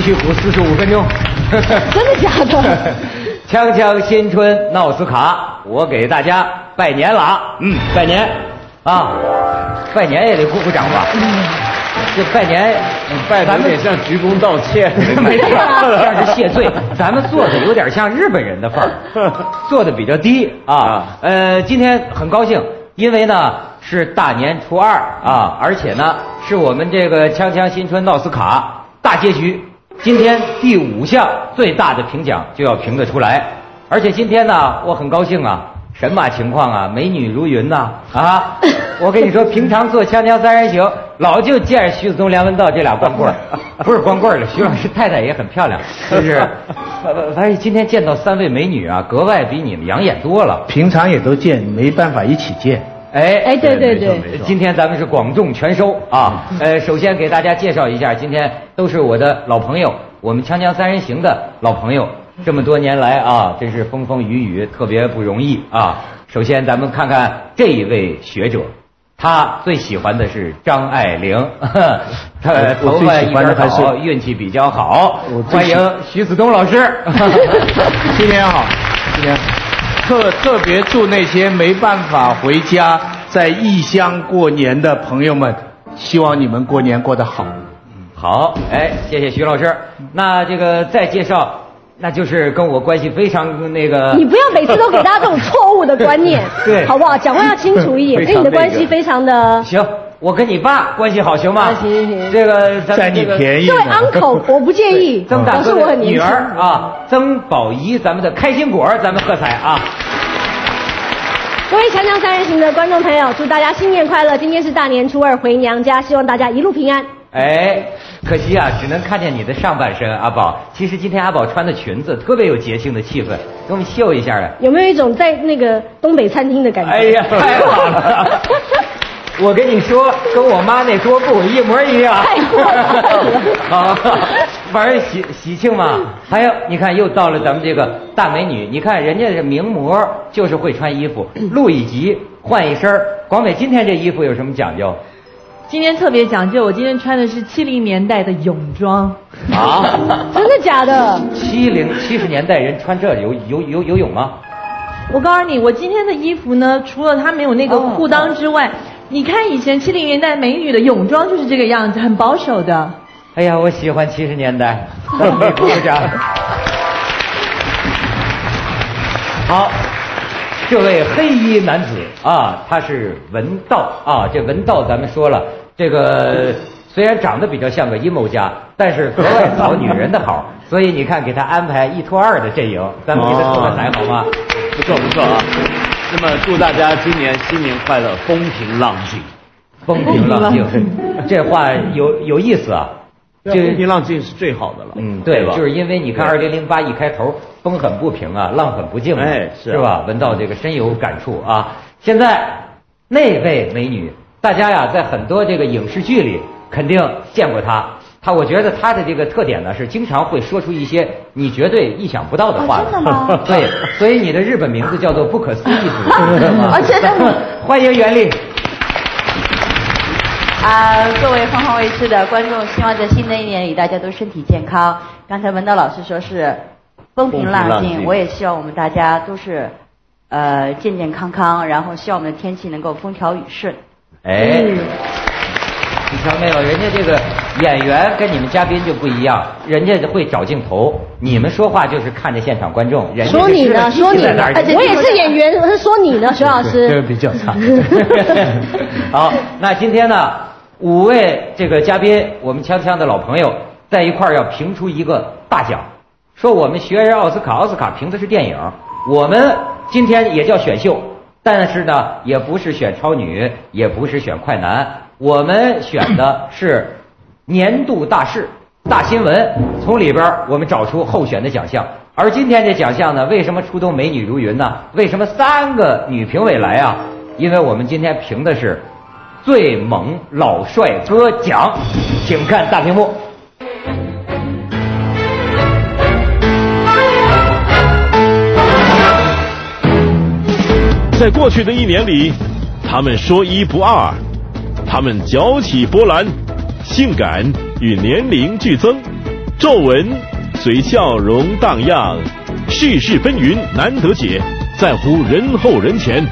续鼓四十五分钟。真的假的？锵锵新春闹斯卡，我给大家拜年了啊！嗯，拜年啊，拜年也得鼓鼓掌吧？嗯这拜年拜的有点像鞠躬道歉，没错，像是谢罪。咱们做的有点像日本人的范儿，做的比较低啊。呃，今天很高兴，因为呢是大年初二啊，而且呢是我们这个锵锵新春闹斯卡大结局。今天第五项最大的评奖就要评得出来，而且今天呢，我很高兴啊，神马情况啊，美女如云呐啊！我跟你说，平常做《锵锵三人行》，老就见着徐子东、梁文道这俩光棍，不是光棍儿了。徐老师太太也很漂亮，是不是？反 正今天见到三位美女啊，格外比你们养眼多了。平常也都见，没办法一起见。哎哎，对对对，今天咱们是广众全收啊！呃，首先给大家介绍一下，今天都是我的老朋友，我们锵锵三人行的老朋友，这么多年来啊，真是风风雨雨，特别不容易啊！首先咱们看看这一位学者，他最喜欢的是张爱玲，他头发一边好，运气比较好。欢迎徐子东老师，新年好，新年好。特特别祝那些没办法回家在异乡过年的朋友们，希望你们过年过得好。好，哎，谢谢徐老师。那这个再介绍，那就是跟我关系非常那个。你不要每次都给大家这种错误的观念，对，好不好？讲话要清楚一点，跟你的关系非常的。行，我跟你爸关系好，行吗？行行行。这个占你便宜。这位 uncle，我不介意。曾大哥的女儿啊，曾宝仪，咱们的开心果，咱们喝彩啊！各位强强三人行的观众朋友，祝大家新年快乐！今天是大年初二，回娘家，希望大家一路平安。哎，可惜啊，只能看见你的上半身，阿宝。其实今天阿宝穿的裙子特别有节庆的气氛，给我们秀一下啊！有没有一种在那个东北餐厅的感觉？哎呀，太好了！我跟你说，跟我妈那桌布一模一样。太过了。好，反正喜喜庆嘛。还有，你看又到了咱们这个大美女，你看人家这名模就是会穿衣服，录一集换一身广美今天这衣服有什么讲究？今天特别讲究，我今天穿的是七零年代的泳装。啊？真的假的？七零七十年代人穿这游游游游泳吗？我告诉你，我今天的衣服呢，除了它没有那个裤裆之外。你看以前七零年代美女的泳装就是这个样子，很保守的。哎呀，我喜欢七十年代。鼓掌。好，这位黑衣男子啊，他是文道啊。这文道咱们说了，这个虽然长得比较像个阴谋家，但是格外讨女人的好。所以你看，给他安排一拖二的阵营，咱们给他凑个台好吗？不错不错啊。那么祝大家今年新年快乐，风平浪静。风平浪静，这话有有意思啊。这风平浪静是最好的了。嗯，对，就是因为你看二零零八一开头，风很不平啊，浪很不静，哎，是吧？闻道这个深有感触啊。现在那位美女，大家呀在很多这个影视剧里肯定见过她。她，我觉得她的这个特点呢是经常会说出一些你绝对意想不到的话。真的吗？对，所以你的日本名字叫做不可思议真的 吗 欢迎袁立。啊，各位凤凰卫视的观众，希望在新的一年里大家都身体健康。刚才文道老师说是风平浪静，我也希望我们大家都是呃健健康康，然后希望我们的天气能够风调雨顺。哎。你瞧没有，人家这个演员跟你们嘉宾就不一样，人家会找镜头，你们说话就是看着现场观众。说你呢？说你呢？我也是演员，我是说你呢，徐老师。这个比较差。好，那今天呢，五位这个嘉宾，我们锵锵的老朋友在一块儿要评出一个大奖，说我们学人奥斯卡，奥斯卡评的是电影，我们今天也叫选秀，但是呢，也不是选超女，也不是选快男。我们选的是年度大事、大新闻，从里边我们找出候选的奖项。而今天这奖项呢，为什么出动美女如云呢？为什么三个女评委来啊？因为我们今天评的是最猛老帅哥奖，请看大屏幕。在过去的一年里，他们说一不二。他们搅起波澜，性感与年龄俱增，皱纹随笑容荡漾，世事纷纭难得解，在乎人后人前，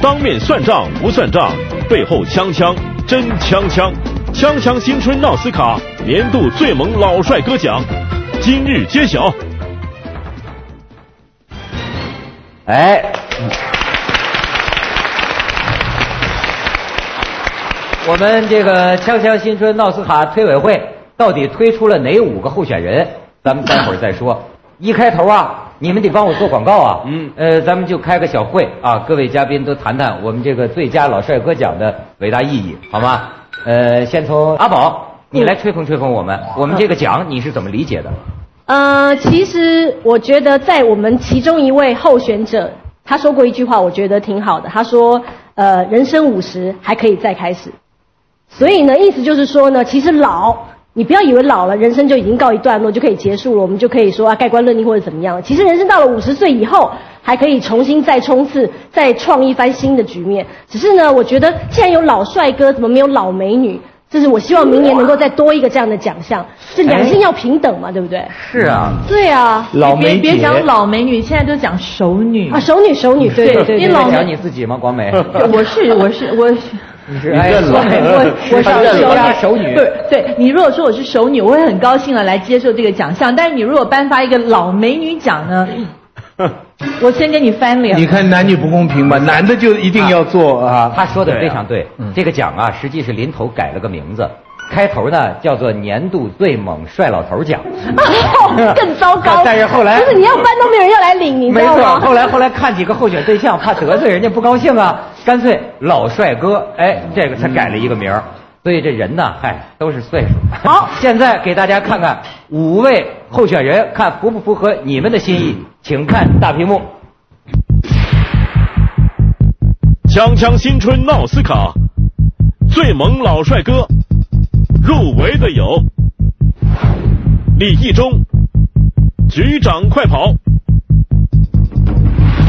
当面算账不算账，背后锵锵真锵锵，锵锵新春奥斯卡年度最萌老帅哥奖今日揭晓。哎，我们这个锵锵新春奥斯卡推委会到底推出了哪五个候选人？咱们待会儿再说。一开头啊，你们得帮我做广告啊。嗯呃，咱们就开个小会啊，各位嘉宾都谈谈我们这个最佳老帅哥奖的伟大意义，好吗？呃，先从阿宝，你来吹风吹风我们，我们这个奖你是怎么理解的？呃，其实我觉得在我们其中一位候选者，他说过一句话，我觉得挺好的。他说：“呃，人生五十还可以再开始。”所以呢，意思就是说呢，其实老，你不要以为老了，人生就已经告一段落就可以结束了，我们就可以说啊盖棺论定或者怎么样。其实人生到了五十岁以后，还可以重新再冲刺，再创一番新的局面。只是呢，我觉得既然有老帅哥，怎么没有老美女？这是我希望明年能够再多一个这样的奖项。这两性要平等嘛，对不对？是啊，对啊，老梅姐别别讲老美女，现在都讲熟女啊，熟女熟女，对对对对因为老讲你自己吗？广美，我是我是我是。你是你认了哎我 我是他认了熟女不是对你如果说我是熟女，我会很高兴的来接受这个奖项。但是你如果颁发一个老美女奖呢，我先跟你翻脸。你看男女不公平吧，男的就一定要做啊。他说的非常对，这个奖啊，实际是临头改了个名字，开头呢叫做年度最猛帅老头奖。更糟糕。但是后来不是你要颁都没有人要来领，你知没错，道吗？后来后来看几个候选对象，怕得罪人家不高兴啊，干脆老帅哥，哎，这个才改了一个名儿。所以这人呢，嗨，都是岁数。好，现在给大家看看五位候选人，看符不符合你们的心意，请看大屏幕。锵锵新春奥斯卡最萌老帅哥入围的有李义中、局长快跑、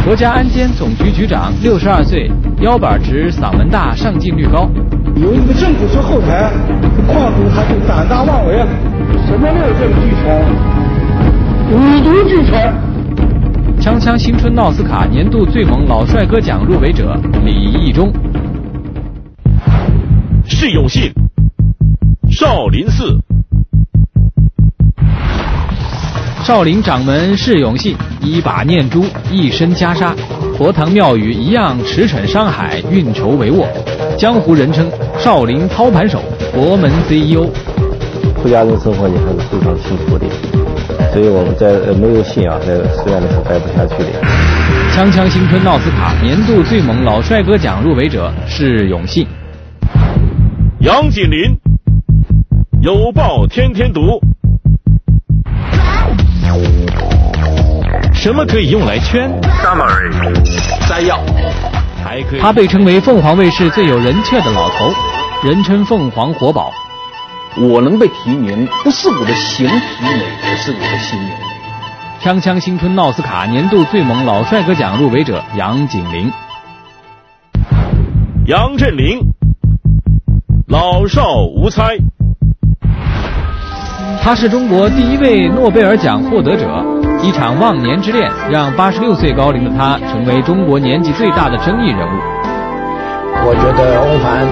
国家安监总局局长，六十二岁，腰板直，嗓门大，上镜率高。有一个政府车后台，矿主他就胆大妄为，什么六证俱全，五毒俱全。锵锵新春奥斯卡年度最萌老帅哥奖入围者李毅中。释永信、少林寺、少林掌门释永信，一把念珠，一身袈裟，佛堂庙宇一样驰骋商海，运筹帷幄，江湖人称少林操盘手，佛门 CEO。出家人生活你还是非常辛苦的，所以我们在呃没有信仰在寺院里是待不下去的。锵锵新春奥斯卡年度最猛老帅哥奖入围者是永信。杨锦麟、有报天天读。什么可以用来圈？Summary 摘要，还可以。他被称为凤凰卫视最有人气的老头，人称凤凰活宝。我能被提名，不是我的形体美，而是我的心美。锵锵新春奥斯卡年度最萌老帅哥奖入围者杨景林。杨振宁，老少无猜。他是中国第一位诺贝尔奖获得者。一场忘年之恋让八十六岁高龄的他成为中国年纪最大的争议人物。我觉得翁帆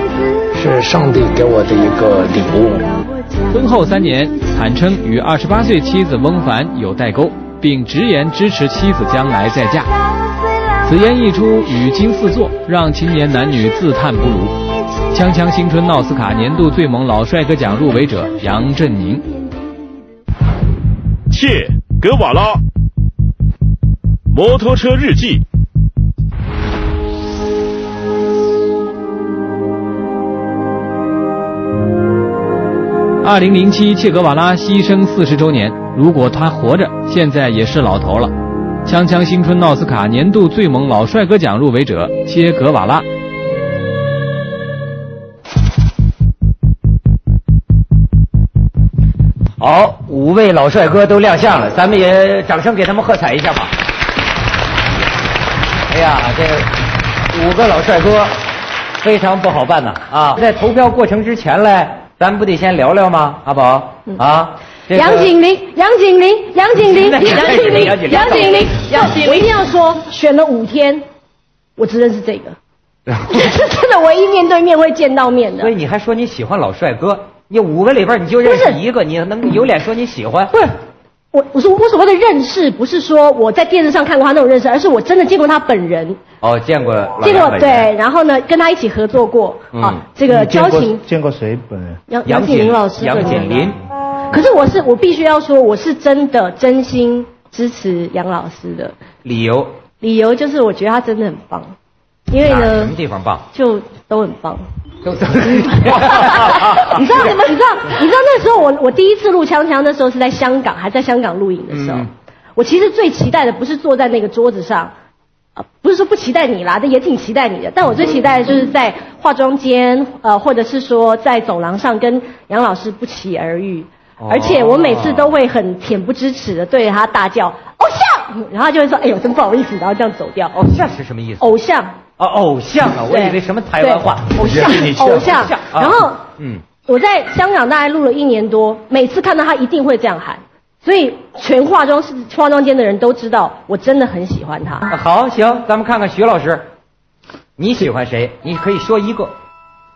是上帝给我的一个礼物。婚后三年，坦称与二十八岁妻子翁帆有代沟，并直言支持妻子将来再嫁。此言一出，语惊四座，让青年男女自叹不如。锵锵新春奥斯卡年度最萌老帅哥奖入围者杨振宁。切格瓦拉，摩托车日记。二零零七切格瓦拉牺牲四十周年，如果他活着，现在也是老头了。锵锵新春奥斯卡年度最萌老帅哥奖入围者切格瓦拉。五位老帅哥都亮相了，咱们也掌声给他们喝彩一下吧。哎呀，这五个老帅哥非常不好办呐啊！在投票过程之前嘞，咱不得先聊聊吗？阿宝啊，这个杨景林，杨景林，杨景林，杨景林杨景，林杨景林，杨景林我一定要说，选了五天，我只认识这个，这是真的唯一面对面会见到面的所以。你还说你喜欢老帅哥？你五个里边你就认识一个，你能有脸说你喜欢？不是，我我说我所谓的认识，不是说我在电视上看过他那种认识，而是我真的见过他本人，哦，见过老见过对，然后呢跟他一起合作过嗯啊，这个交情。见过谁本人？杨杨景林老师，杨对景林，可是我是我必须要说，我是真的真心支持杨老师的，理由理由就是我觉得他真的很棒，因为呢什么地方棒？就都很棒。都都 你知道你们你知道你知道那时候我我第一次录锵锵的时候是在香港，还在香港录影的时候，嗯我其实最期待的不是坐在那个桌子上。啊，不是说不期待你啦，但也挺期待你的。但我最期待的就是在化妆间，呃，或者是说在走廊上跟杨老师不期而遇，哦而且我每次都会很恬不知耻的对着他大叫然后他就会说哎呦真不好意思，然后这样走掉。偶像是什么意思？偶像，哦，偶像啊，我以为什么台湾话？偶像偶像啊然后嗯，我在香港大概录了一年多，每次看到他一定会这样喊，所以全化妆室化妆间的人都知道我真的很喜欢他。啊好，行，咱们看看徐老师，你喜欢谁？你可以说一个。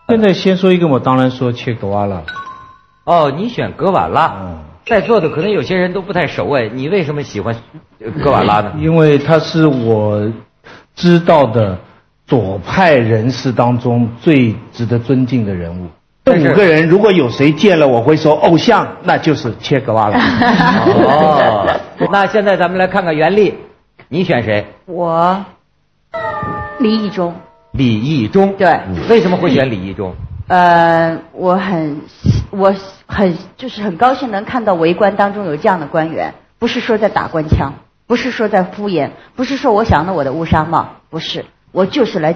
现在先说一个，我当然说切格瓦拉。哦，你选格瓦拉。嗯在座的可能有些人都不太熟哎，你为什么喜欢呃格瓦拉呢？因为他是我知道的左派人士当中最值得尊敬的人物。这五个人如果有谁见了我会说偶像，那就是切格瓦拉。哦，那现在咱们来看看袁立，你选谁？我李义忠，李义忠。对，为什么会选李义忠？呃，我很我很就是很高兴能看到围观当中有这样的官员，不是说在打官腔，不是说在敷衍，不是说我想了我的乌纱帽，不是，我就是来，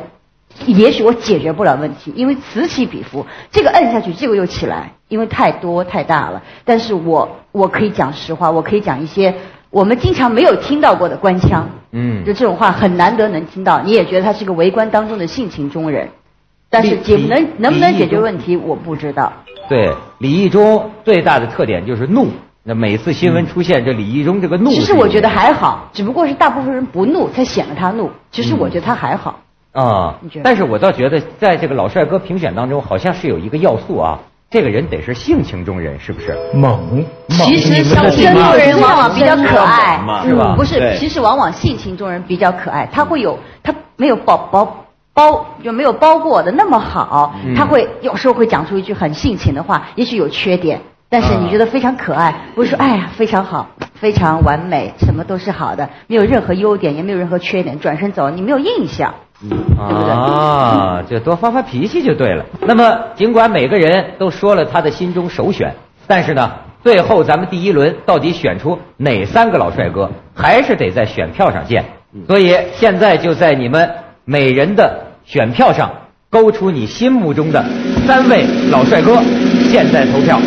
也许我解决不了问题，因为此起彼伏，这个摁下去，这个又起来，因为太多太大了。但是我我可以讲实话，我可以讲一些我们经常没有听到过的官腔，嗯就这种话很难得能听到，你也觉得他是个围观当中的性情中人。但是解李能能不能解决问题，我不知道。对，李义忠最大的特点就是怒。那每次新闻出现这李义忠这个怒，其实我觉得还好，只不过是大部分人不怒才显得他怒。其实我觉得他还好。啊你觉，得但是我倒觉得，在这个老帅哥评选当中，好像是有一个要素啊，这个人得是性情中人，是不是？猛，其实像真中人往往比较可爱，是吧嗯不是，其实往往性情中人比较可爱，他会有他没有包包包就没有包过的那么好，嗯他会有时候会讲出一句很性情的话，也许有缺点。但是你觉得非常可爱，不是说哎呀非常好，非常完美，什么都是好的，没有任何优点，也没有任何缺点，转身走，你没有印象。对不对啊，就多发发脾气就对了。那么，尽管每个人都说了他的心中首选，但是呢，最后咱们第一轮到底选出哪三个老帅哥，还是得在选票上见。所以现在就在你们每人的选票上勾出你心目中的三位老帅哥，现在投票。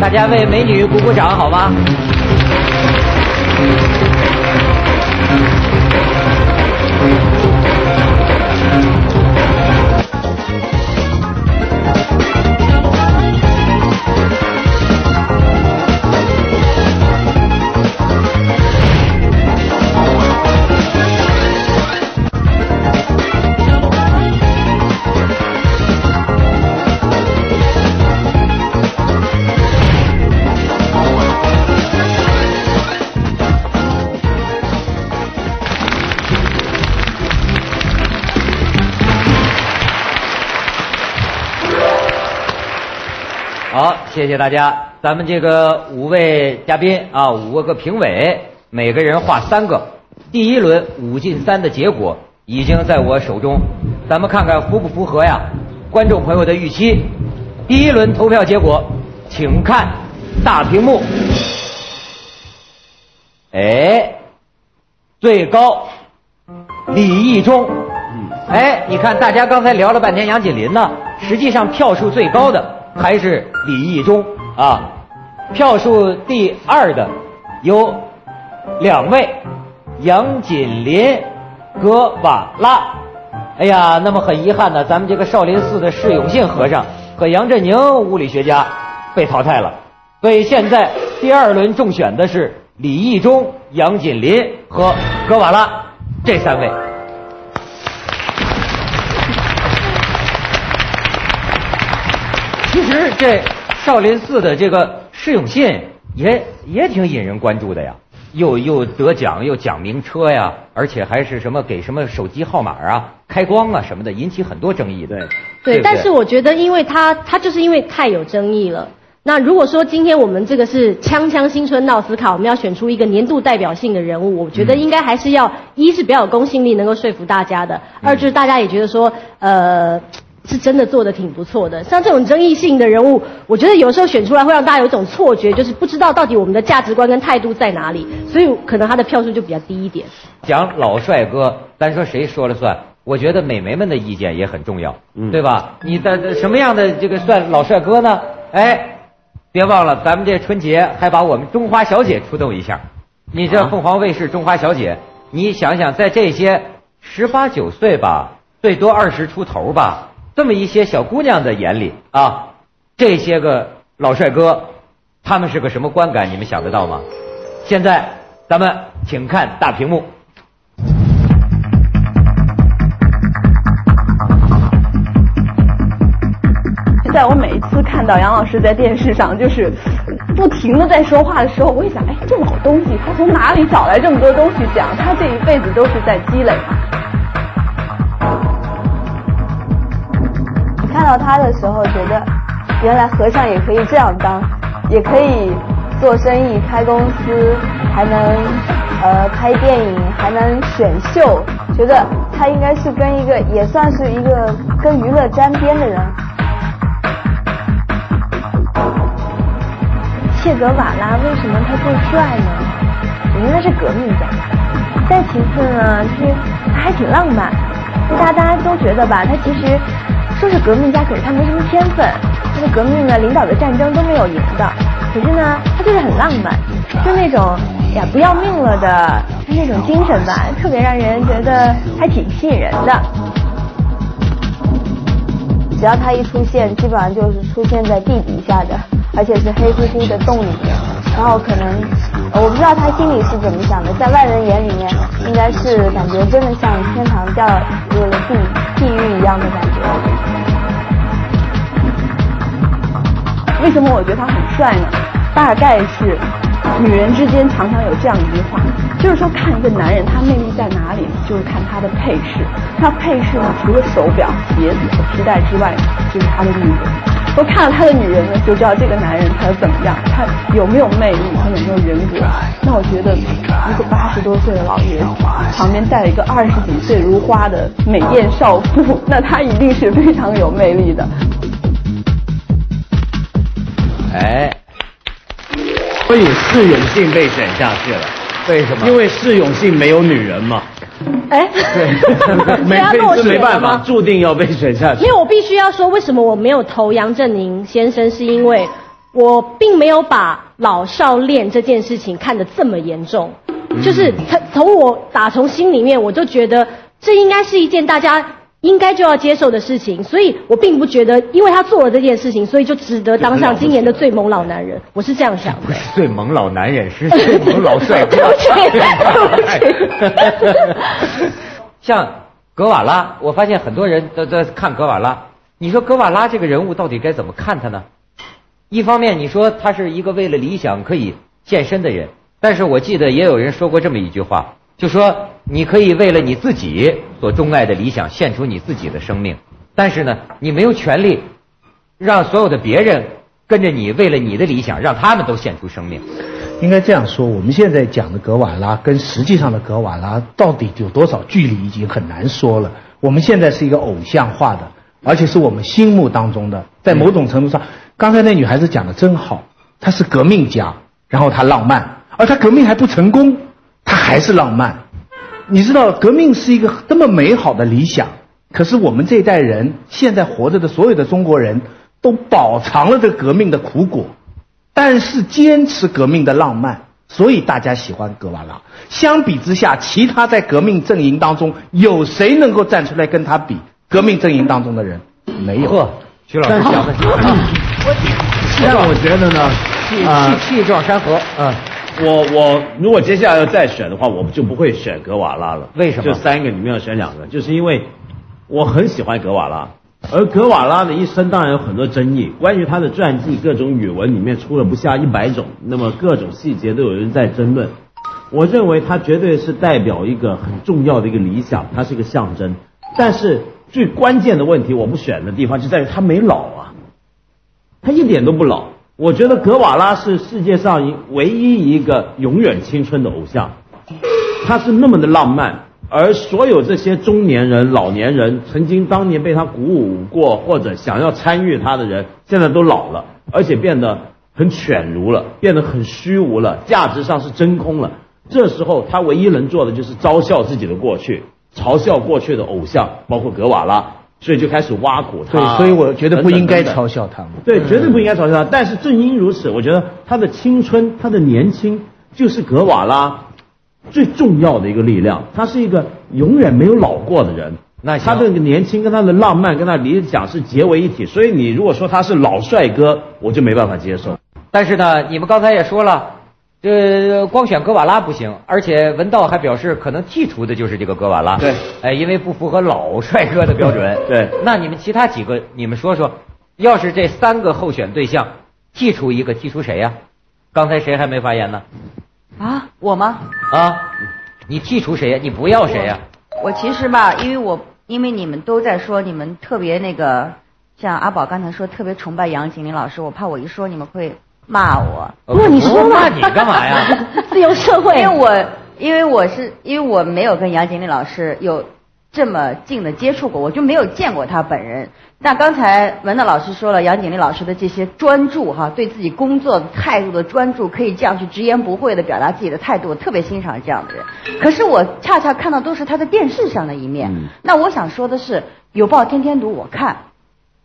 大家为美女鼓鼓掌好吗？谢谢大家。咱们这个五位嘉宾啊，五个评委，每个人画三个。第一轮五进三的结果已经在我手中，咱们看看符不符合呀？观众朋友的预期。第一轮投票结果，请看大屏幕。哎，最高李义忠。哎，你看，大家刚才聊了半天杨锦麟呢，实际上票数最高的还是李义忠啊。票数第二的有两位，杨锦麟、格瓦拉。哎呀，那么很遗憾呢，咱们这个少林寺的释永信和尚和杨振宁物理学家被淘汰了。所以现在第二轮中选的是李义忠、杨锦麟和格瓦拉这三位。其实这少林寺的这个释永信也也挺引人关注的呀，又又得奖又奖名车呀，而且还是什么给什么手机号码啊、开光啊什么的，引起很多争议。对，对，但是我觉得，因为他他就是因为太有争议了。那如果说今天我们这个是锵锵新春闹思考，我们要选出一个年度代表性的人物，我觉得应该还是要一是比较有公信力，能够说服大家的；二就是大家也觉得说，呃。是真的做的挺不错的，像这种争议性的人物，我觉得有时候选出来会让大家有一种错觉，就是不知道到底我们的价值观跟态度在哪里，所以可能他的票数就比较低一点。讲老帅哥，咱说谁说了算？我觉得美眉们的意见也很重要，对吧？你的什么样的这个算老帅哥呢？哎，别忘了咱们这春节还把我们中华小姐出动一下。你这凤凰卫视中华小姐，你想想，在这些十八九岁吧，最多二十出头吧。这么一些小姑娘的眼里啊，这些个老帅哥，他们是个什么观感？你们想得到吗？现在咱们请看大屏幕。在我每一次看到杨老师在电视上就是不停的在说话的时候，我一想，哎，这老东西他从哪里找来这么多东西讲？他这一辈子都是在积累。到他的时候，觉得原来和尚也可以这样当，也可以做生意、开公司，还能呃拍电影，还能选秀。觉得他应该是跟一个也算是一个跟娱乐沾边的人。切格瓦拉为什么他最帅呢？我觉得他是革命家。再其次呢，就是他还挺浪漫。大大家都觉得吧，他其实。说是革命家，可是他没什么天分。他的革命呢，领导的战争都没有赢的。可是呢，他就是很浪漫，就那种呀不要命了的那种精神吧，特别让人觉得还挺吸引人的。只要他一出现，基本上就是出现在地底下的，而且是黑乎乎的洞里面。然后可能我不知道他心里是怎么想的，在外人眼里面，应该是感觉真的像天堂掉入了地地狱一样的感觉。为什么我觉得他很帅呢？大概是女人之间常常有这样一句话，就是说看一个男人他魅力在哪里，就是看他的配饰。他配饰呢，除了手表、鞋子和皮带之外，就是他的女人。我看了他的女人呢，就知道这个男人他怎么样，他有没有魅力，他有没有人格。那我觉得，一个八十多岁的老爷子旁边带了一个二十几岁如花的美艳少妇，那他一定是非常有魅力的。哎，所以释永信被选下去了，为什么？因为释永信没有女人嘛。哎，对，没没办法，注定要被选下去。因为我必须要说，为什么我没有投杨振宁先生，是因为我并没有把老少恋这件事情看得这么严重，就是他从我打从心里面，我就觉得这应该是一件大家。应该就要接受的事情，所以我并不觉得，因为他做了这件事情，所以就值得当上今年的最萌老男人。我是这样想的。不是最萌老男人，是最萌老帅哥。像格瓦拉，我发现很多人都在看格瓦拉。你说格瓦拉这个人物到底该怎么看他呢？一方面你说他是一个为了理想可以献身的人，但是我记得也有人说过这么一句话。就说你可以为了你自己所钟爱的理想献出你自己的生命，但是呢，你没有权利让所有的别人跟着你为了你的理想，让他们都献出生命。应该这样说，我们现在讲的格瓦拉跟实际上的格瓦拉到底有多少距离，已经很难说了。我们现在是一个偶像化的，而且是我们心目当中的，在某种程度上，刚才那女孩子讲的真好，她是革命家，然后她浪漫，而她革命还不成功。他还是浪漫，你知道，革命是一个多么美好的理想。可是我们这一代人，现在活着的所有的中国人都饱尝了这革命的苦果，但是坚持革命的浪漫，所以大家喜欢格瓦拉。相比之下，其他在革命阵营当中有谁能够站出来跟他比？革命阵营当中的人没有。呵，徐老师讲的但我觉得呢，气气壮山河，嗯。我我如果接下来要再选的话，我就不会选格瓦拉了。为什么？就三个里面要选两个，就是因为我很喜欢格瓦拉，而格瓦拉的一生当然有很多争议，关于他的传记，各种语文里面出了不下一百种，那么各种细节都有人在争论。我认为他绝对是代表一个很重要的一个理想，他是一个象征。但是最关键的问题，我不选的地方就在于他没老啊，他一点都不老。我觉得格瓦拉是世界上唯一一个永远青春的偶像，他是那么的浪漫，而所有这些中年人、老年人，曾经当年被他鼓舞过或者想要参与他的人，现在都老了，而且变得很犬儒了，变得很虚无了，价值上是真空了。这时候他唯一能做的就是嘲笑自己的过去，嘲笑过去的偶像，包括格瓦拉。所以就开始挖苦他，对，所以我觉得不应该嘲笑他。对，绝对不应该嘲笑他。但是正因如此，我觉得他的青春，他的年轻，就是格瓦拉最重要的一个力量。他是一个永远没有老过的人。那他的年轻跟他的浪漫跟他理想是结为一体。所以你如果说他是老帅哥，我就没办法接受。但是呢，你们刚才也说了。这光选格瓦拉不行，而且文道还表示可能剔除的就是这个格瓦拉。对，哎，因为不符合老帅哥的标准。对，那你们其他几个，你们说说，要是这三个候选对象剔除一个，剔除谁呀？刚才谁还没发言呢？啊，我吗？啊，你剔除谁呀？你不要谁呀？我其实吧，因为我因为你们都在说你们特别那个，像阿宝刚才说特别崇拜杨景林老师，我怕我一说你们会。骂我？不，你说骂你干嘛呀？自由社会。因为我，因为我是，因为我没有跟杨锦丽老师有这么近的接触过，我就没有见过他本人。那刚才文道老师说了，杨锦丽老师的这些专注哈，对自己工作态度的专注，可以这样去直言不讳的表达自己的态度，我特别欣赏这样的人。可是我恰恰看到都是他在电视上的一面。那我想说的是，有报天天读我看。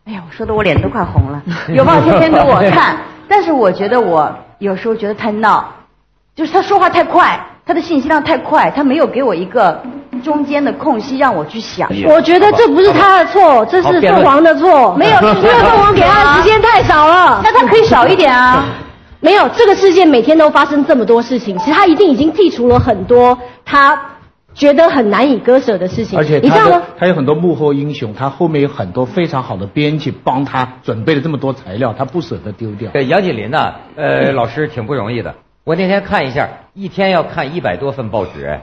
哎呀，我说的我脸都快红了。有报天天读我看。但是我觉得我有时候觉得太闹，就是他说话太快，他的信息量太快，他没有给我一个中间的空隙让我去想。我觉得这不是他的错，这是凤凰的错。没有，因为凤凰给他的时间太少了。那他可以少一点啊。没有，这个世界每天都发生这么多事情，其实他一定已经剔除了很多他。觉得很难以割舍的事情，而且他他有很多幕后英雄，他后面有很多非常好的编辑帮他准备了这么多材料，他不舍得丢掉。对杨锦麟呢，呃，老师挺不容易的。我那天看一下，一天要看一百多份报纸，哎，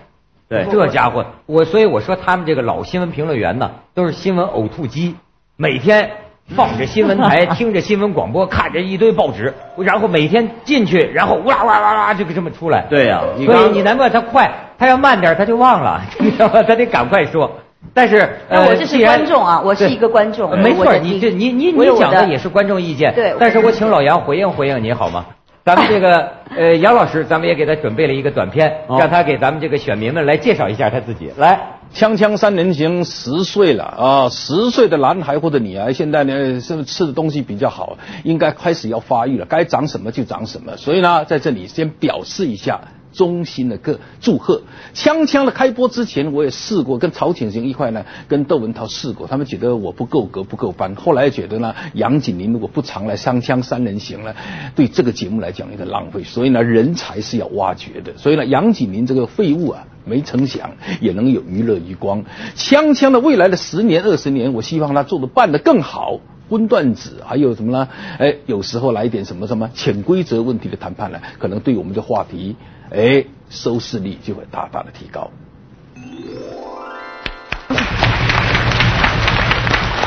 对，这家伙，我所以我说他们这个老新闻评论员呢，都是新闻呕吐机，每天。放着新闻台，听着新闻广播，看着一堆报纸，然后每天进去，然后哇哇哇哇就这么出来。对呀，所以你难怪他快，他要慢点他就忘了，你知道吗？他得赶快说。但是，呃，我这是观众啊，我是一个观众。没错，你这你你你讲的也是观众意见。对。但是我请老杨回应回应你好吗？咱们这个呃杨老师，咱们也给他准备了一个短片，让他给咱们这个选民们来介绍一下他自己。来。锵锵三人行，十岁了啊！十岁的男孩或者女孩，现在呢，是不是吃的东西比较好？应该开始要发育了，该长什么就长什么。所以呢，在这里先表示一下。衷心的个祝贺！锵锵的开播之前，我也试过跟曹景行一块呢，跟窦文涛试过，他们觉得我不够格不够班。后来觉得呢，杨景林如果不常来锵锵三人行呢，对这个节目来讲有点浪费。所以呢，人才是要挖掘的。所以呢，杨景林这个废物啊，没成想也能有娱乐余光。锵锵的未来的十年二十年，我希望他做的办得更好。荤段子还有什么呢？哎，有时候来一点什么什么潜规则问题的谈判呢，可能对我们的话题。哎，收视率就会大大的提高。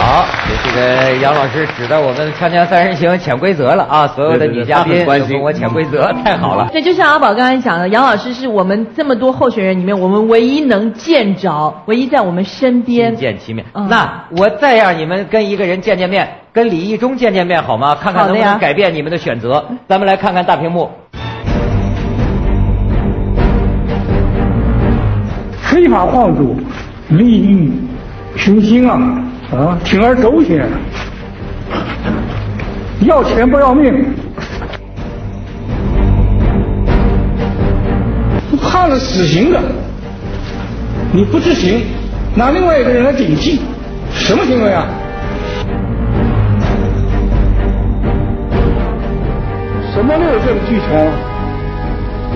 好，这个杨老师指的我们《锵锵三人行》潜规则了啊！所有的女嘉宾都跟我潜规则，太好了。对，就像阿宝刚才讲的，杨老师是我们这么多候选人里面，我们唯一能见着，唯一在我们身边见其面。那我再让你们跟一个人见见面，跟李义中见见面好吗？看看能不能改变你们的选择。咱们来看看大屏幕。非法放逐，利欲熏心啊啊，铤而走险，要钱不要命。判了死刑的，你不执行，拿另外一个人来顶替，什么行为啊？什么六证俱全？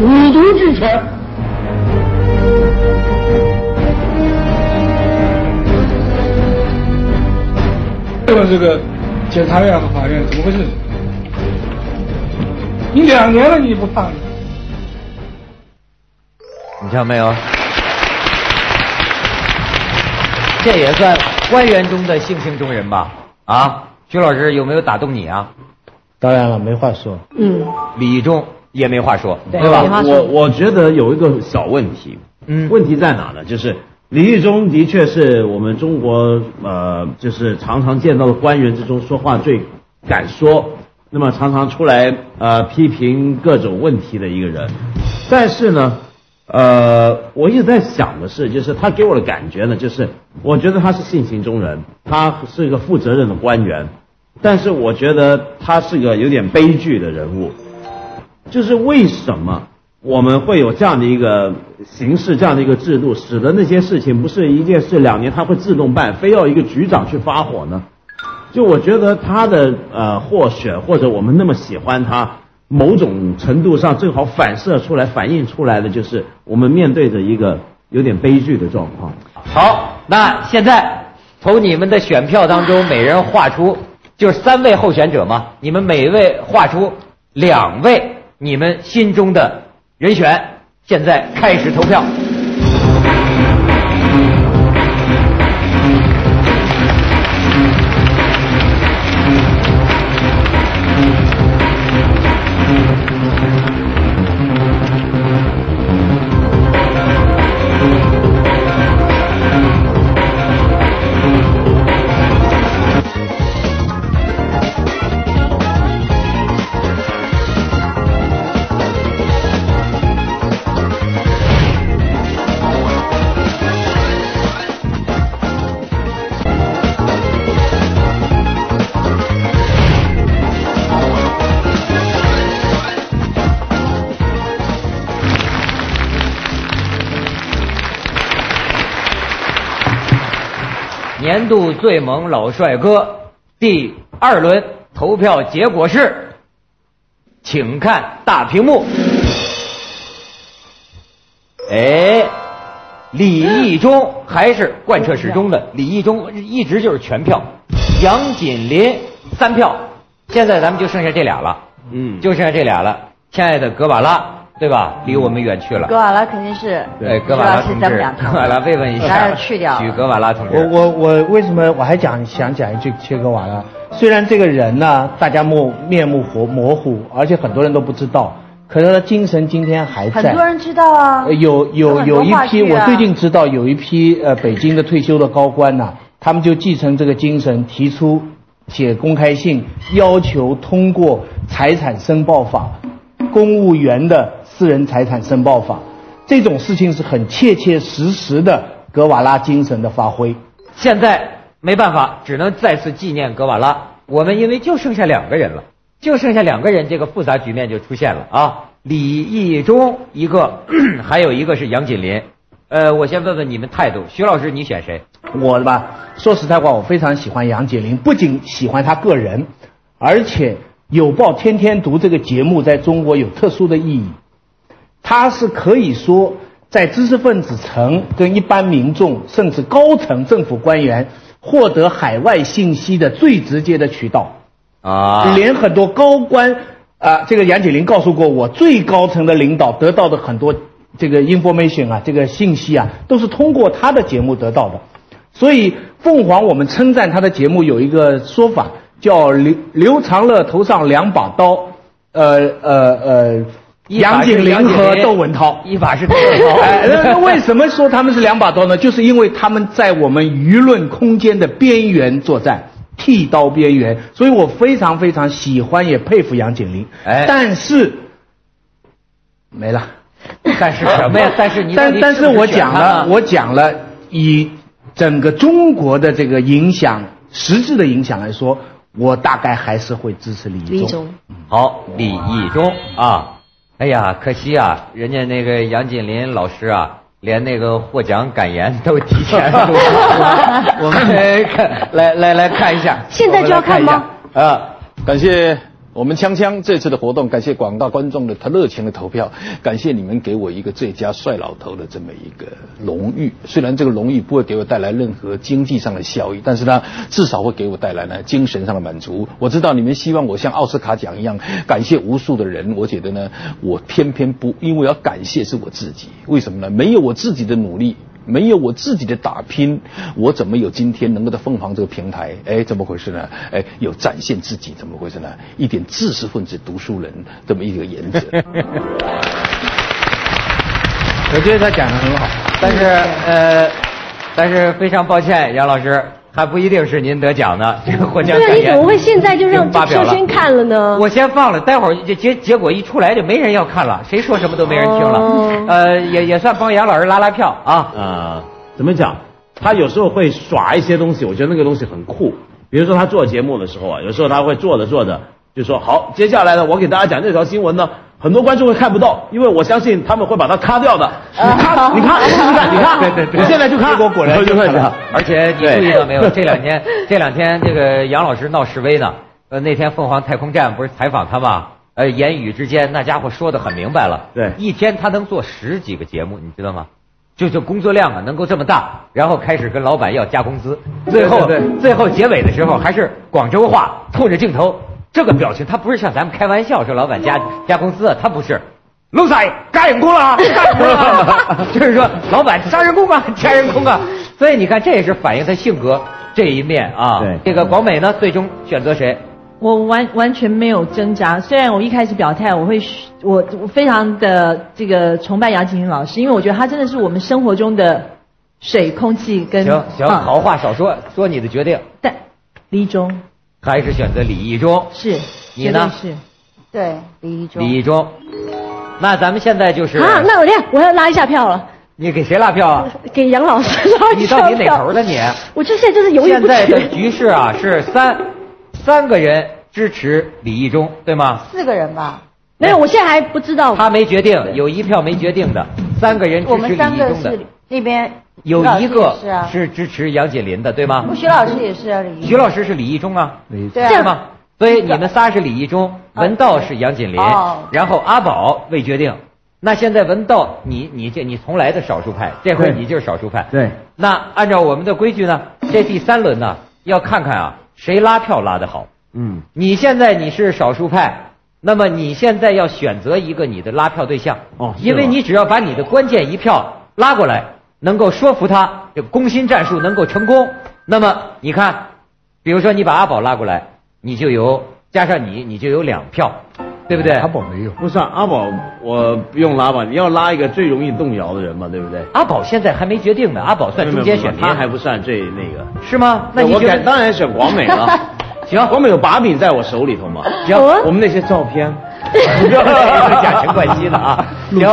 五毒俱全。问这个检察院和法院怎么回事？你两年了，你不怕？你看没有？这也算官员中的性情中人吧？啊，徐老师有没有打动你啊？当然了，没话说。嗯，李义忠也没话说，对吧？我我觉得有一个小问题，嗯，问题在哪呢？就是李义忠的确是我们中国呃，就是常常见到的官员之中说话最敢说，那么常常出来呃批评各种问题的一个人。但是呢，呃，我一直在想的是，就是他给我的感觉呢，就是我觉得他是性情中人，他是一个负责任的官员，但是我觉得他是个有点悲剧的人物。就是为什么我们会有这样的一个形式、这样的一个制度，使得那些事情不是一件事两年他会自动办，非要一个局长去发火呢？就我觉得他的呃获选或者我们那么喜欢他，某种程度上正好反射出来、反映出来的就是我们面对着一个有点悲剧的状况。好，那现在从你们的选票当中，每人画出就是三位候选者嘛，你们每位画出两位你们心中的人选，现在开始投票。年度最萌老帅哥第二轮投票结果是，请看大屏幕。哎，李义中还是贯彻始终的，李义中一直就是全票，杨锦麟三票，现在咱们就剩下这俩了，嗯，就剩下这俩了。亲爱的格瓦拉，对吧？离我们远去了。格瓦拉肯定是，对，格瓦拉同志，格瓦拉慰问一下，当然去掉举格瓦拉同志。我我我为什么我还讲想讲一句切格瓦拉？虽然这个人呢，大家目面目模模糊，而且很多人都不知道，可是他精神今天还在。很多人知道啊呃。有有有一批，啊我最近知道有一批呃北京的退休的高官呐、他们就继承这个精神，提出写公开信，要求通过财产申报法，公务员的私人财产申报法，这种事情是很切切实实的格瓦拉精神的发挥。现在没办法，只能再次纪念格瓦拉。我们因为就剩下两个人了，就剩下两个人，这个复杂局面就出现了啊。李义中一个，还有一个是杨锦麟。呃，我先问问你们态度，徐老师你选谁？我吧，说实在话，我非常喜欢杨锦麟，不仅喜欢他个人，而且有报天天读这个节目在中国有特殊的意义。它是可以说在知识分子层跟一般民众，甚至高层政府官员获得海外信息的最直接的渠道。啊连很多高官啊、这个杨洁林告诉过我，最高层的领导得到的很多这个 information 啊，这个信息啊，都是通过他的节目得到的。所以凤凰我们称赞他的节目有一个说法，叫刘刘长乐头上两把刀，呃呃呃，杨景林和窦文涛，一把是窦文涛 哎，那那为什么说他们是两把刀呢？就是因为他们在我们舆论空间的边缘作战。剃刀边缘，所以我非常非常喜欢也佩服杨景林。哎但是没了。但是什么 呀？但是但但是我讲，了我讲了，以整个中国的这个影响，实质的影响来说，我大概还是会支持李李义忠。忠，好，李义忠啊，哎呀，可惜啊，人家那个杨锦麟老师啊，连那个获奖感言都提前录了。我们来看，来来来看一下。现在就要看吗？啊，感谢。我们锵锵这次的活动，感谢广大观众的他热情的投票，感谢你们给我一个最佳帅老头的这么一个荣誉。虽然这个荣誉不会给我带来任何经济上的效益，但是呢，至少会给我带来呢精神上的满足。我知道你们希望我像奥斯卡奖一样感谢无数的人，我觉得呢，我偏偏不，因为要感谢是我自己。为什么呢？没有我自己的努力。没有我自己的打拼，我怎么有今天能够在凤凰这个平台？哎，怎么回事呢？哎，有展现自己，怎么回事呢？一点知识分子、读书人这么一个原则。我觉得他讲的很好，但是呃，但是非常抱歉，杨老师。还不一定是您得奖呢，这个获奖感言。对啊，你怎么会现在就让就先看了呢？我先放了，待会儿这结结果一出来就没人要看了，谁说什么都没人听了。呃，也也算帮杨老师拉拉票啊。呃，怎么讲？他有时候会耍一些东西，我觉得那个东西很酷。比如说他做节目的时候啊，有时候他会做着做着就说：“好，接下来呢，我给大家讲这条新闻呢。”很多观众会看不到，因为我相信他们会把它擦掉的。你看，你看，你看，你看，对对对，我现在就看，结果果然就会样。而且你注意到没有？这两天，这两天这个杨老师闹示威呢。呃，那天凤凰太空站不是采访他吗？呃，言语之间那家伙说的很明白了。对，一天他能做十几个节目，你知道吗？就就工作量啊，能够这么大，然后开始跟老板要加工资，最后最后结尾的时候还是广州话，冲着镜头。这个表情，他不是像咱们开玩笑说老板加加工资，他不是，龙仔干人工了，干人工了，就是说老板加人工啊，加人工啊，所以你看这也是反映他性格这一面啊。对，这个广美呢，最终选择谁？我完完全没有挣扎，虽然我一开始表态，我会我我非常的这个崇拜杨景云老师，因为我觉得他真的是我们生活中的水、空气跟行行，好话少说，说你的决定。但李忠。还是选择李义中，是你呢？是，对李义中。李义中，那咱们现在就是啊，那我这样，我要拉一下票了。你给谁拉票啊？给杨老师拉票你到底哪头的你？我这现在就是犹豫不决。现在的局势啊，是三三个人支持李义中，对吗？四个人吧。没有，我现在还不知道。他没决定，有一票没决定的，三个人支持李义中的。那边。有一个是支持杨锦麟的，对吗？徐老师也是啊，李。徐老师是李义忠啊，对吗？所以你们仨是李义忠，文道是杨锦麟，然后阿宝未决定。那现在文道，你你这你从来的少数派，这回你就是少数派。对。那按照我们的规矩呢，这第三轮呢，要看看啊，谁拉票拉得好。嗯。你现在你是少数派，那么你现在要选择一个你的拉票对象。哦。因为你只要把你的关键一票拉过来。能够说服他，这攻心战术能够成功，那么你看，比如说你把阿宝拉过来，你就有加上你，你就有两票，对不对？阿宝没有，不是阿宝，我不用拉吧？你要拉一个最容易动摇的人嘛，对不对？阿宝现在还没决定呢，阿宝算中间选民，他还不算最那个，是吗？那你选当然选广美了。行，广美有把柄在我手里头嘛？行，我们那些照片，不要假陈冠希了啊，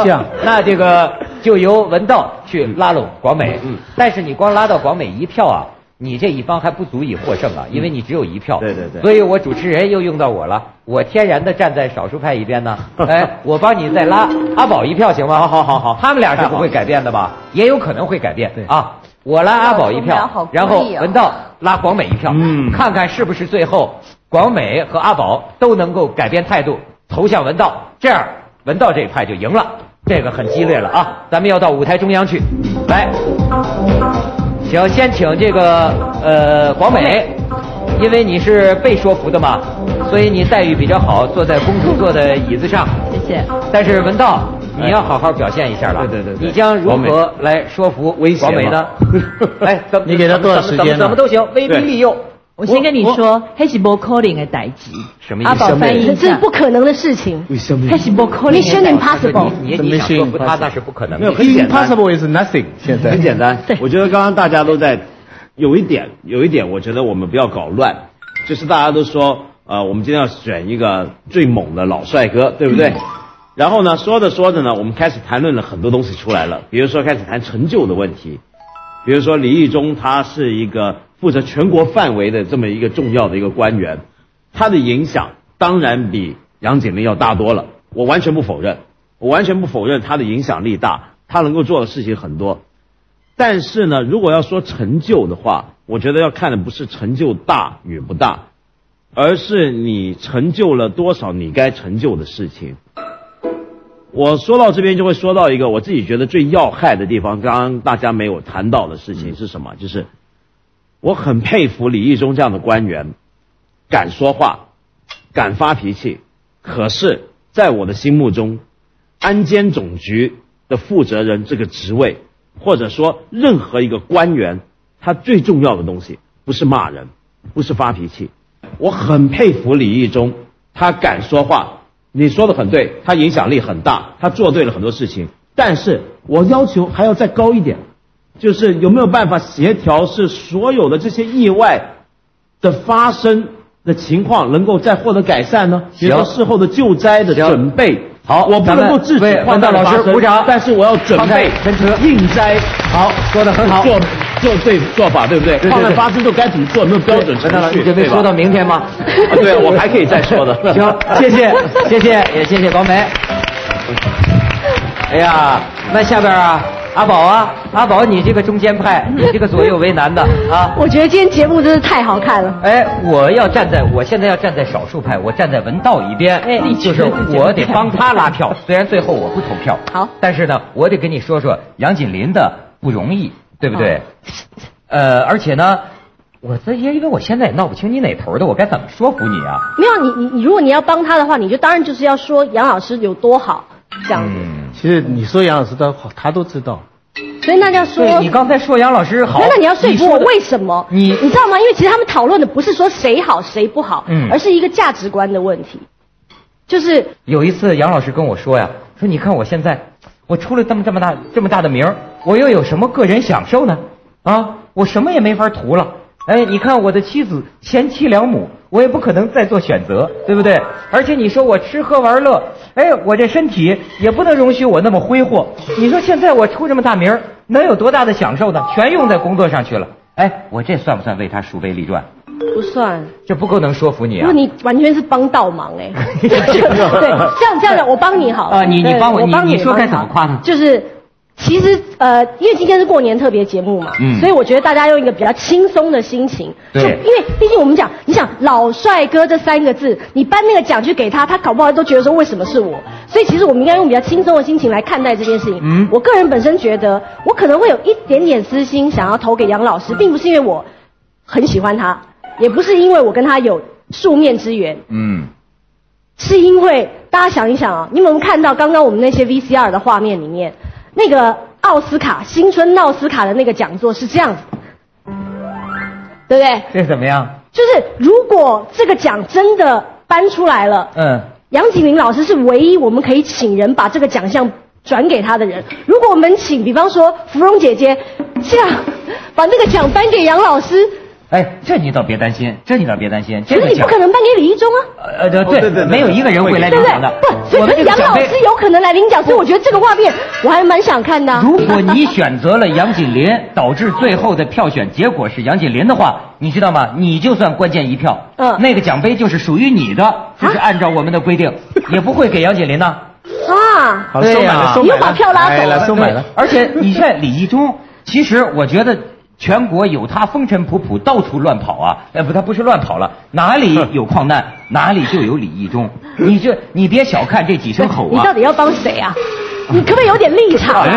行。那这个。就由文道去拉拢广美，嗯，但是你光拉到广美一票啊，你这一方还不足以获胜啊，因为你只有一票。对对对。所以我主持人又用到我了，我天然的站在少数派一边呢。哎，我帮你再拉阿宝一票行吗？好好好好，他们俩是不会改变的吧？也有可能会改变。对啊，我拉阿宝一票，然后文道拉广美一票，嗯，看看是不是最后广美和阿宝都能够改变态度，投向文道，这样文道这一派就赢了。这个很激烈了啊！咱们要到舞台中央去，来，请先请这个呃广美，因为你是被说服的嘛，所以你待遇比较好，坐在公主座的椅子上。谢谢。但是文道，你要好好表现一下了。对对对。你将如何来说服广美呢？哎，你给他多少时间怎么都行，威逼利诱。我先跟你说，黑是波 calling 的代际，什么意思？阿宝翻译这是不可能的事情。为什么？黑是波 calling，mission impossible。你你想说服他那是不可能。没有，很简单。Impossible is nothing。现在很简单。我觉得刚刚大家都在有一点，有一点，我觉得我们不要搞乱。就是大家都说，呃，我们今天要选一个最猛的老帅哥，对不对？然后呢，说着说着呢，我们开始谈论了很多东西出来了。比如说，开始谈成就的问题。比如说，李易中他是一个。负责全国范围的这么一个重要的一个官员，他的影响当然比杨景林要大多了，我完全不否认。我完全不否认他的影响力大，他能够做的事情很多。但是呢，如果要说成就的话，我觉得要看的不是成就大与不大，而是你成就了多少你该成就的事情。我说到这边就会说到一个我自己觉得最要害的地方，刚刚大家没有谈到的事情是什么？就是我很佩服李义忠这样的官员，敢说话，敢发脾气，可是在我的心目中，安监总局的负责人这个职位，或者说任何一个官员，他最重要的东西不是骂人，不是发脾气。我很佩服李义忠，他敢说话。你说的很对，他影响力很大，他做对了很多事情。但是我要求还要再高一点，就是有没有办法协调，是所有的这些意外的发生的情况能够再获得改善呢？比如说事后的救灾的准备。好，我不能够制止换到老师鼓掌，但是我要准备应灾。好，说的很好，做做对做法对不对？矿难发生就该怎么做？有没有标准程序？准备说到明天吗？对，我还可以再说的。行，谢谢，谢谢，也谢谢广美。哎呀，那下边啊。阿宝啊，阿宝，你这个中间派，你这个左右为难的啊！我觉得今天节目真是太好看了。哎，我要站在，我现在要站在少数派，我站在文道一边。哎，就是我得帮他拉票，虽然最后我不投票。好，但是呢，我得跟你说说杨锦麟的不容易，对不对？呃，而且呢，我这因为我现在也闹不清你哪头的，我该怎么说服你啊？没有，你你你，如果你要帮他的话，你就当然就是要说杨老师有多好。这样子，其实你说杨老师的好，他都知道。所以那要说，你刚才说杨老师好，那你要说服我为什么？你你知道吗？因为其实他们讨论的不是说谁好谁不好，嗯，而是一个价值观的问题。就是有一次杨老师跟我说呀，说你看我现在我出了这么这么大这么大的名我又有什么个人享受呢？啊，我什么也没法图了。哎，你看我的妻子贤妻良母，我也不可能再做选择，对不对？而且你说我吃喝玩乐，哎，我这身体也不能容许我那么挥霍。你说现在我出这么大名能有多大的享受呢？全用在工作上去了。哎，我这算不算为他树碑立传？不算，这不够能说服你啊！不，你完全是帮倒忙哎。对，这样这样，我帮你好。啊，你你帮我，你你说该怎么夸他？就是。其实，呃，因为今天是过年特别节目嘛，嗯，所以我觉得大家用一个比较轻松的心情，对，因为毕竟我们讲，你想老帅哥这三个字，你颁那个奖去给他，他搞不好都觉得说为什么是我，所以其实我们应该用比较轻松的心情来看待这件事情。嗯，我个人本身觉得，我可能会有一点点私心，想要投给杨老师，并不是因为我很喜欢他，也不是因为我跟他有数面之缘，嗯，是因为大家想一想啊，你有没有看到刚刚我们那些 VCR 的画面里面？那个奥斯卡新春奥斯卡的那个讲座是这样子，对不对？这怎么样？就是如果这个奖真的颁出来了，嗯，杨景林老师是唯一我们可以请人把这个奖项转给他的人。如果我们请，比方说芙蓉姐姐这样把那个奖颁给杨老师。哎，这你倒别担心，这你倒别担心。这你不可能颁给李一中啊！呃，对对对，没有一个人会来领奖的。不，所以杨老师有可能来领奖，所以我觉得这个画面我还蛮想看的。如果你选择了杨锦麟，导致最后的票选结果是杨锦麟的话，你知道吗？你就算关键一票，嗯，那个奖杯就是属于你的，就是按照我们的规定，也不会给杨锦麟呢。啊，对呀，你又把票拉走了，收买了。而且你看李一中，其实我觉得。全国有他风尘仆仆，到处乱跑啊！哎，不，他不是乱跑了，哪里有矿难，哪里就有李义忠。你这，你别小看这几声吼啊！你到底要帮谁啊？你可不可以有点立场？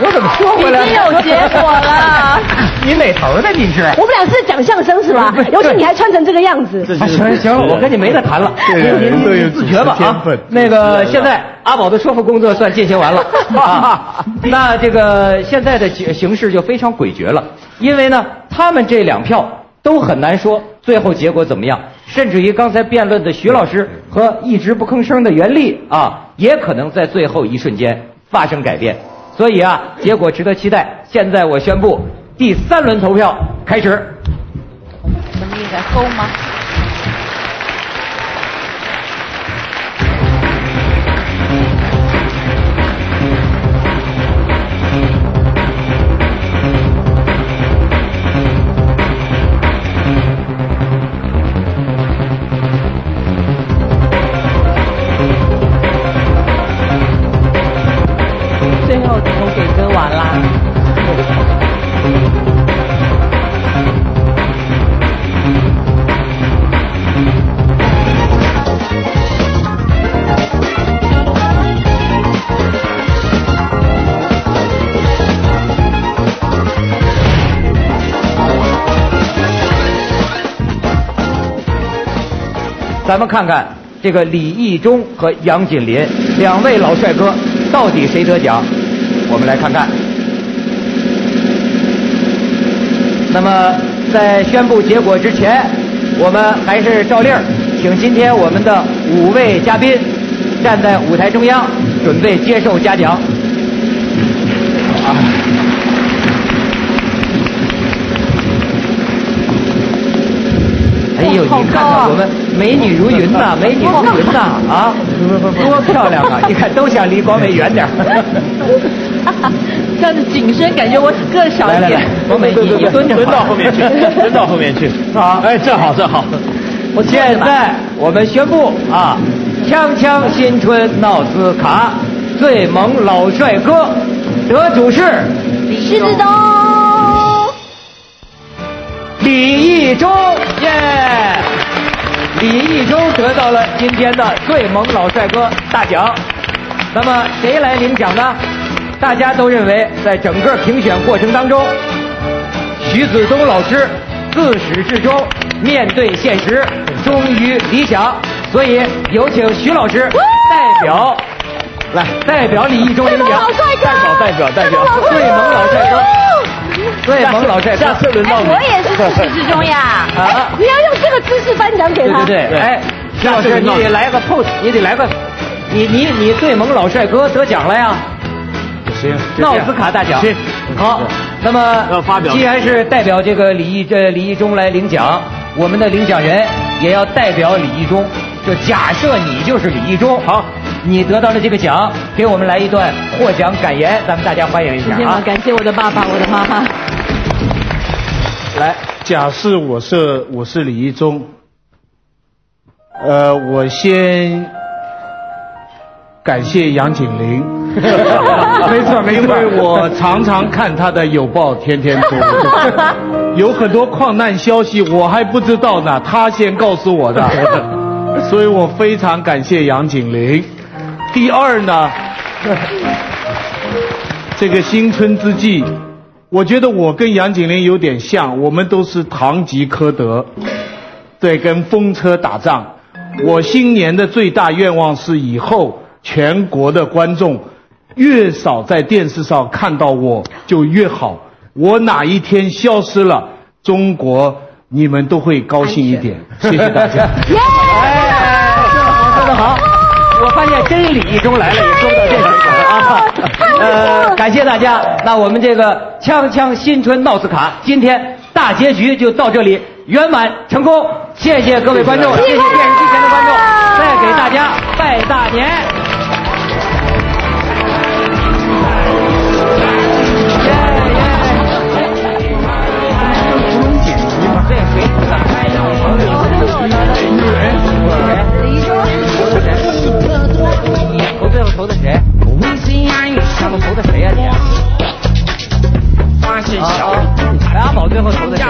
我怎么说回来？已经有结果了。你哪头的？你是？我们俩是讲相声是吧？尤其你还穿成这个样子。行行了，我跟你没得谈了。您您自觉吧啊！那个现在阿宝的说服工作算进行完了 啊。那这个现在的形势就非常诡谲了，因为呢，他们这两票都很难说最后结果怎么样。甚至于刚才辩论的徐老师和一直不吭声的袁立啊，也可能在最后一瞬间发生改变。所以啊，结果值得期待。现在我宣布，第三轮投票开始。什么意思够吗？咱们看看这个李义忠和杨锦麟两位老帅哥，到底谁得奖？我们来看看。那么在宣布结果之前，我们还是照例儿，请今天我们的五位嘉宾站在舞台中央，准备接受嘉奖。啊。哎呦，你看看我们美女如云呐，美女如云呐，啊，多漂亮啊！你看都想离广美远点儿。这样子景深，感觉我个小一点。广美，你你蹲着，蹲到后面去，蹲到后面去。好，哎，正好正好。我现在我们宣布啊，锵锵新春奥斯卡最萌老帅哥得主是狮子东。李义忠，耶！李一舟得到了今天的最萌老帅哥大奖。那么谁来领奖呢？大家都认为，在整个评选过程当中，徐子东老师自始至终面对现实，忠于理想，所以有请徐老师代表来代表李一舟领奖。代表代表代表，最萌老帅哥。对，萌老帅，下次轮到你。我也是自始至终呀！啊，你要用这个姿势颁奖给他。对对对，哎，徐老师，你得来个 pose，你得来个，你你你最萌老帅哥得奖了呀！行，奥斯卡大奖。行，好，那么要发表既然是代表这个李毅这李毅中来领奖，我们的领奖人也要代表李毅中。就假设你就是李义中，好，你得到了这个奖，给我们来一段获奖感言，咱们大家欢迎一下啊！感谢我的爸爸，我的妈妈。来，假设我是我是李一中，呃，我先感谢杨锦麟，没错没错，因为我常常看他的有报天天读，有很多矿难消息我还不知道呢，他先告诉我的，所以我非常感谢杨锦麟。第二呢，这个新春之际。我觉得我跟杨景林有点像，我们都是堂吉诃德，对，跟风车打仗。我新年的最大愿望是以后全国的观众越少在电视上看到我就越好。我哪一天消失了，中国你们都会高兴一点。谢谢大家。我发现真理一中来了，也说不到这个。呃，感谢大家。那我们这个锵锵新春闹斯卡，今天大结局就到这里圆满成功。谢谢各位观众，谢谢电视机前的观众，再给大家拜大年。投的谁？他们投的谁呀你？阿宝，阿宝最后投的谁？